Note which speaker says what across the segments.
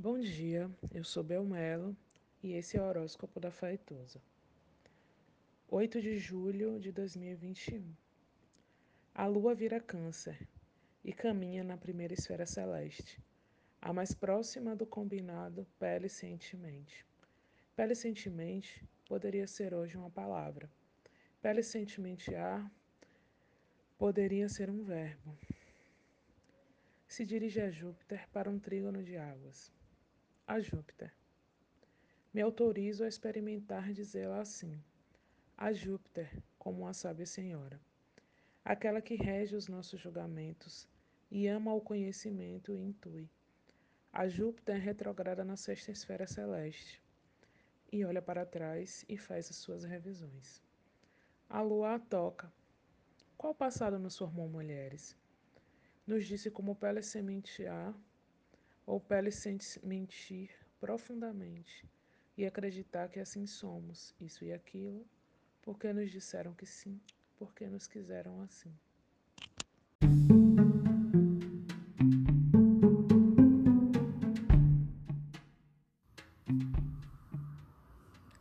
Speaker 1: Bom dia, eu sou Belmelo e esse é o horóscopo da Faitosa. 8 de julho de 2021. A lua vira Câncer e caminha na primeira esfera celeste, a mais próxima do combinado pele sentimente. Pele sentimente poderia ser hoje uma palavra. Pele sentimentear poderia ser um verbo se dirige a Júpiter para um trígono de águas. A Júpiter. Me autorizo a experimentar dizê-la assim. A Júpiter, como uma sábia senhora. Aquela que rege os nossos julgamentos e ama o conhecimento e intui. A Júpiter retrograda na sexta esfera celeste e olha para trás e faz as suas revisões. A lua a toca. Qual passado nos formou mulheres? nos disse como pele sementear ou pele mentir profundamente e acreditar que assim somos, isso e aquilo, porque nos disseram que sim, porque nos quiseram assim.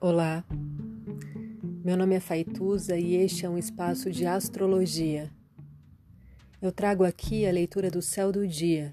Speaker 2: Olá, meu nome é Faituza e este é um espaço de astrologia eu trago aqui a leitura do céu do dia,